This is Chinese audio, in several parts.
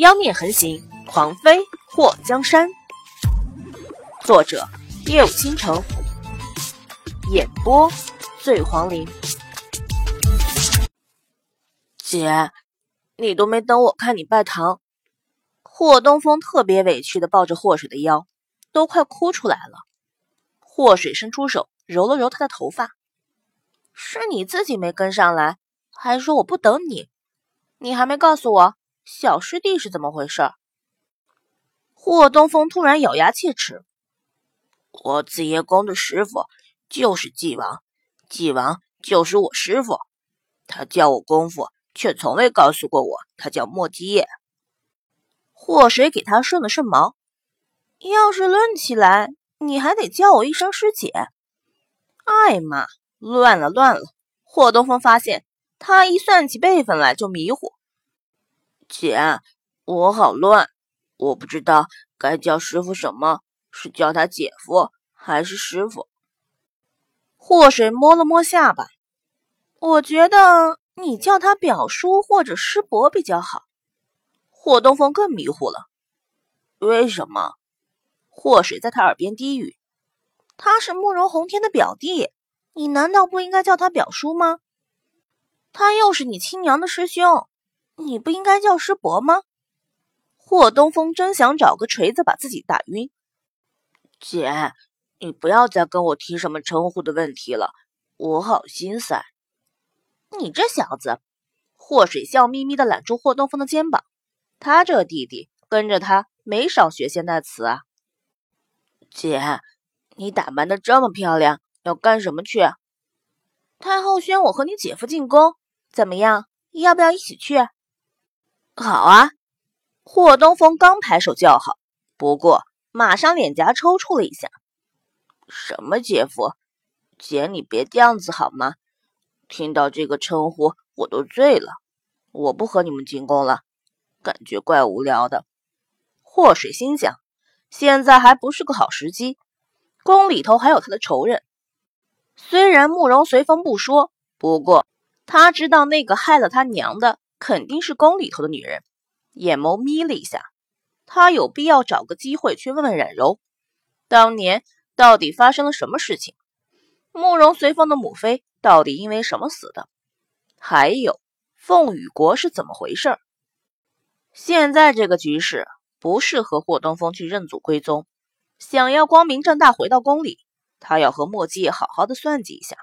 妖孽横行，狂飞祸江山。作者：夜舞倾城，演播：醉黄林。姐，你都没等我看你拜堂。霍东风特别委屈的抱着霍水的腰，都快哭出来了。霍水伸出手揉了揉他的头发，是你自己没跟上来，还说我不等你，你还没告诉我。小师弟是怎么回事？霍东风突然咬牙切齿：“我紫夜宫的师傅就是纪王，纪王就是我师傅。他教我功夫，却从未告诉过我他叫莫基叶。”霍水给他顺了顺毛：“要是论起来，你还得叫我一声师姐。”哎妈，乱了乱了！霍东风发现，他一算起辈分来就迷糊。姐，我好乱，我不知道该叫师傅什么，是叫他姐夫还是师傅？祸水摸了摸下巴，我觉得你叫他表叔或者师伯比较好。霍东风更迷糊了，为什么？祸水在他耳边低语：“他是慕容宏天的表弟，你难道不应该叫他表叔吗？他又是你亲娘的师兄。”你不应该叫师伯吗？霍东风真想找个锤子把自己打晕。姐，你不要再跟我提什么称呼的问题了，我好心塞。你这小子，霍水笑眯眯的揽住霍东风的肩膀。他这弟弟跟着他没少学现代词啊。姐，你打扮的这么漂亮，要干什么去？太后宣我和你姐夫进宫，怎么样？要不要一起去？好啊！霍东风刚抬手叫好，不过马上脸颊抽搐了一下。什么姐夫？姐，你别这样子好吗？听到这个称呼我都醉了。我不和你们进宫了，感觉怪无聊的。霍水心想，现在还不是个好时机，宫里头还有他的仇人。虽然慕容随风不说，不过他知道那个害了他娘的。肯定是宫里头的女人，眼眸眯了一下。他有必要找个机会去问问冉柔，当年到底发生了什么事情？慕容随风的母妃到底因为什么死的？还有凤羽国是怎么回事？现在这个局势不适合霍东风去认祖归宗。想要光明正大回到宫里，他要和墨迹好好的算计一下。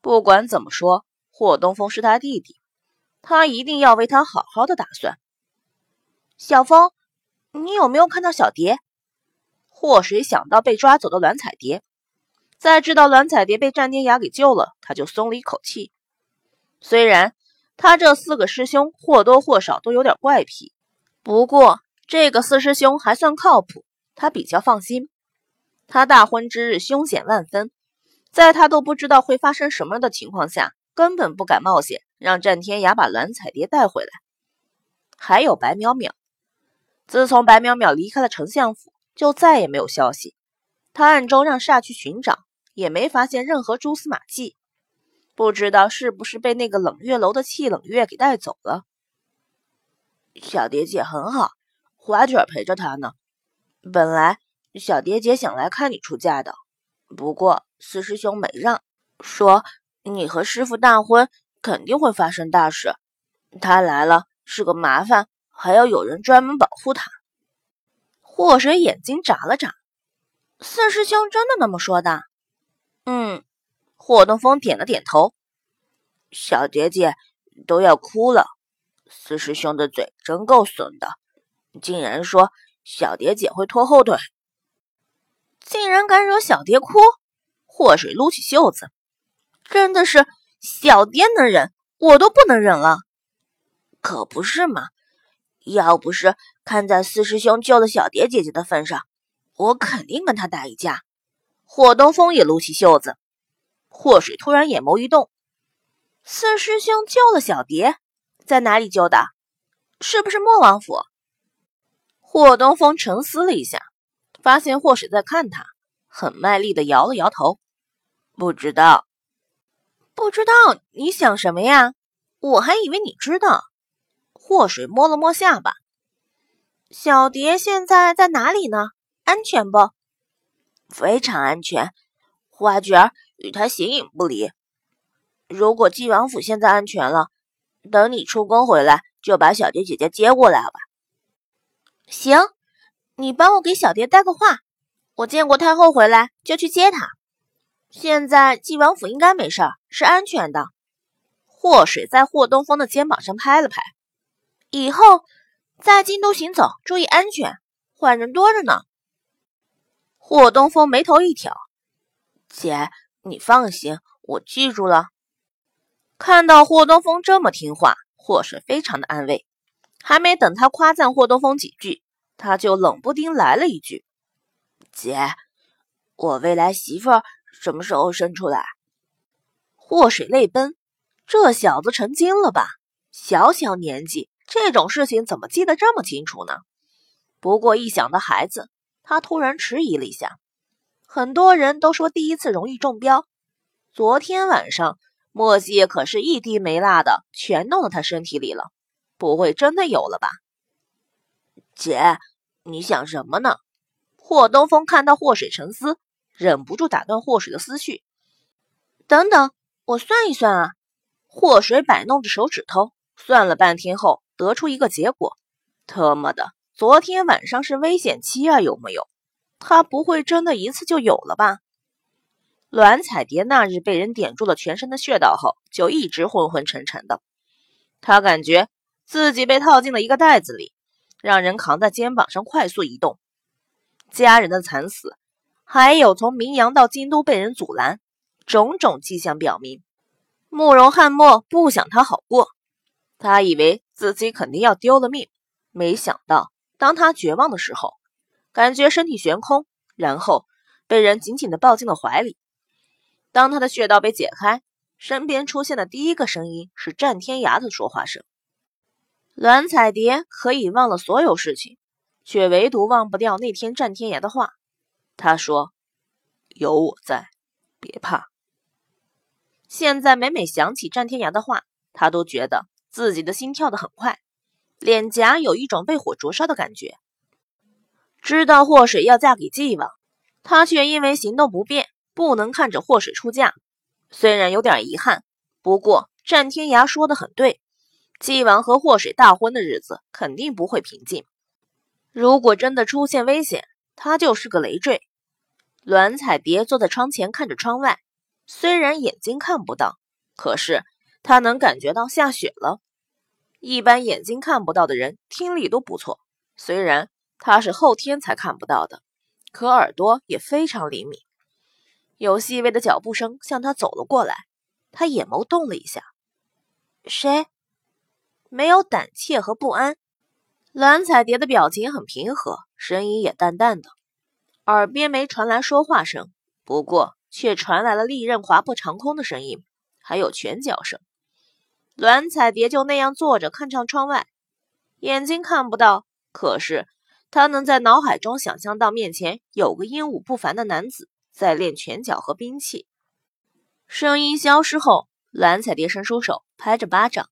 不管怎么说，霍东风是他弟弟。他一定要为他好好的打算。小风，你有没有看到小蝶？祸水想到被抓走的栾彩蝶，在知道栾彩蝶被战天涯给救了，他就松了一口气。虽然他这四个师兄或多或少都有点怪癖，不过这个四师兄还算靠谱，他比较放心。他大婚之日凶险万分，在他都不知道会发生什么的情况下。根本不敢冒险让战天涯把蓝彩蝶带回来。还有白淼淼，自从白淼淼离开了丞相府，就再也没有消息。他暗中让煞去寻找，也没发现任何蛛丝马迹。不知道是不是被那个冷月楼的气冷月给带走了。小蝶姐很好，花卷陪着她呢。本来小蝶姐想来看你出嫁的，不过四师兄没让，说。你和师傅大婚，肯定会发生大事。他来了是个麻烦，还要有人专门保护他。祸水眼睛眨了眨，四师兄真的那么说的？嗯，霍东风点了点头。小蝶姐都要哭了，四师兄的嘴真够损的，竟然说小蝶姐会拖后腿，竟然敢惹小蝶哭！祸水撸起袖子。真的是小蝶能忍，我都不能忍了。可不是嘛！要不是看在四师兄救了小蝶姐姐的份上，我肯定跟他打一架。霍东风也撸起袖子。霍水突然眼眸一动：四师兄救了小蝶，在哪里救的？是不是莫王府？霍东风沉思了一下，发现霍水在看他，很卖力的摇了摇头，不知道。不知道你想什么呀？我还以为你知道。祸水摸了摸下巴，小蝶现在在哪里呢？安全不？非常安全，花卷儿与他形影不离。如果纪王府现在安全了，等你出宫回来，就把小蝶姐姐接过来吧。行，你帮我给小蝶带个话，我见过太后回来就去接她。现在纪王府应该没事儿，是安全的。祸水在霍东风的肩膀上拍了拍，以后在京都行走注意安全，坏人多着呢。霍东风眉头一挑：“姐，你放心，我记住了。”看到霍东风这么听话，霍水非常的安慰。还没等他夸赞霍东风几句，他就冷不丁来了一句：“姐，我未来媳妇什么时候生出来？”祸水泪奔，这小子成精了吧？小小年纪，这种事情怎么记得这么清楚呢？不过一想到孩子，他突然迟疑了一下。很多人都说第一次容易中标，昨天晚上。莫西可是一滴没落的全弄到他身体里了，不会真的有了吧？姐，你想什么呢？霍东风看到霍水沉思，忍不住打断霍水的思绪。等等，我算一算啊！祸水摆弄着手指头，算了半天后得出一个结果。他妈的，昨天晚上是危险期啊，有没有？他不会真的一次就有了吧？栾彩蝶那日被人点住了全身的穴道后，就一直昏昏沉沉的。她感觉自己被套进了一个袋子里，让人扛在肩膀上快速移动。家人的惨死，还有从明阳到京都被人阻拦，种种迹象表明，慕容汉墨不想他好过。他以为自己肯定要丢了命，没想到当他绝望的时候，感觉身体悬空，然后被人紧紧地抱进了怀里。当他的穴道被解开，身边出现的第一个声音是战天涯的说话声。栾彩蝶可以忘了所有事情，却唯独忘不掉那天战天涯的话。他说：“有我在，别怕。”现在每每想起战天涯的话，他都觉得自己的心跳得很快，脸颊有一种被火灼烧的感觉。知道祸水要嫁给纪王，他却因为行动不便。不能看着祸水出嫁，虽然有点遗憾，不过战天涯说的很对，纪王和祸水大婚的日子肯定不会平静。如果真的出现危险，他就是个累赘。栾彩蝶坐在窗前看着窗外，虽然眼睛看不到，可是他能感觉到下雪了。一般眼睛看不到的人听力都不错，虽然他是后天才看不到的，可耳朵也非常灵敏。有细微的脚步声向他走了过来，他眼眸动了一下。谁？没有胆怯和不安。蓝彩蝶的表情很平和，声音也淡淡的，耳边没传来说话声，不过却传来了利刃划破长空的声音，还有拳脚声。蓝彩蝶就那样坐着，看向窗外，眼睛看不到，可是她能在脑海中想象到面前有个英武不凡的男子。在练拳脚和兵器，声音消失后，蓝彩蝶伸出手拍着巴掌：“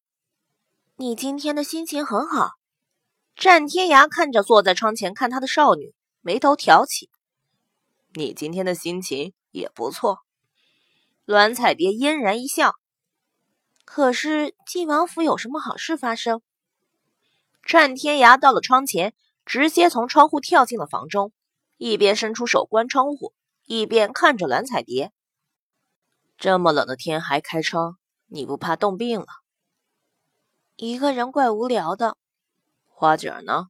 你今天的心情很好。”战天涯看着坐在窗前看他的少女，眉头挑起：“你今天的心情也不错。”栾彩蝶嫣然一笑：“可是晋王府有什么好事发生？”战天涯到了窗前，直接从窗户跳进了房中，一边伸出手关窗户。一边看着栾彩蝶，这么冷的天还开窗，你不怕冻病了？一个人怪无聊的。花卷呢？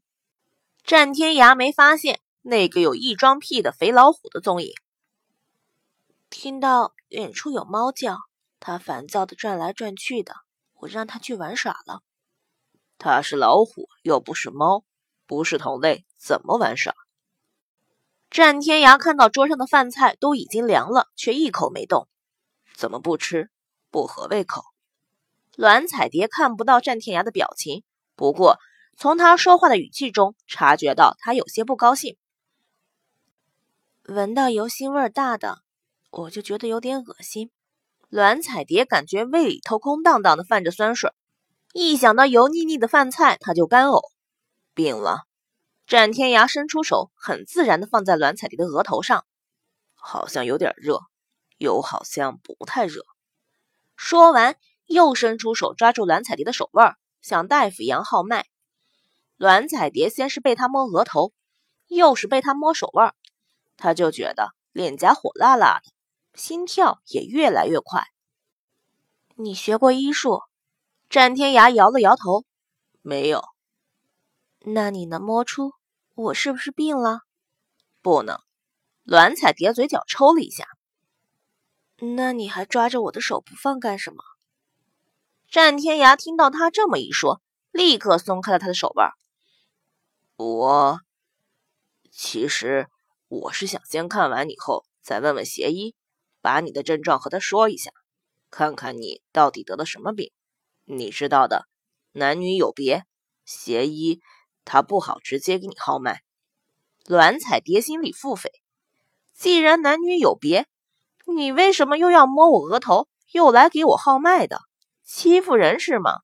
战天涯没发现那个有异装癖的肥老虎的踪影。听到远处有猫叫，他烦躁的转来转去的，我让他去玩耍了。他是老虎，又不是猫，不是同类，怎么玩耍？战天涯看到桌上的饭菜都已经凉了，却一口没动。怎么不吃？不合胃口。栾彩蝶看不到战天涯的表情，不过从他说话的语气中察觉到他有些不高兴。闻到油腥味大的，我就觉得有点恶心。栾彩蝶感觉胃里头空荡荡的，泛着酸水，一想到油腻腻的饭菜，她就干呕。病了。战天涯伸出手，很自然的放在栾彩蝶的额头上，好像有点热，又好像不太热。说完，又伸出手抓住栾彩蝶的手腕，像大夫一样号脉。栾彩蝶先是被他摸额头，又是被他摸手腕，他就觉得脸颊火辣辣的，心跳也越来越快。你学过医术？战天涯摇了摇头，没有。那你能摸出？我是不是病了？不能。栾彩蝶嘴角抽了一下。那你还抓着我的手不放干什么？战天涯听到他这么一说，立刻松开了他的手腕。我其实我是想先看完你后再问问邪医，把你的症状和他说一下，看看你到底得了什么病。你知道的，男女有别，邪医。他不好直接给你号脉，栾彩蝶心里腹诽。既然男女有别，你为什么又要摸我额头，又来给我号脉的？欺负人是吗？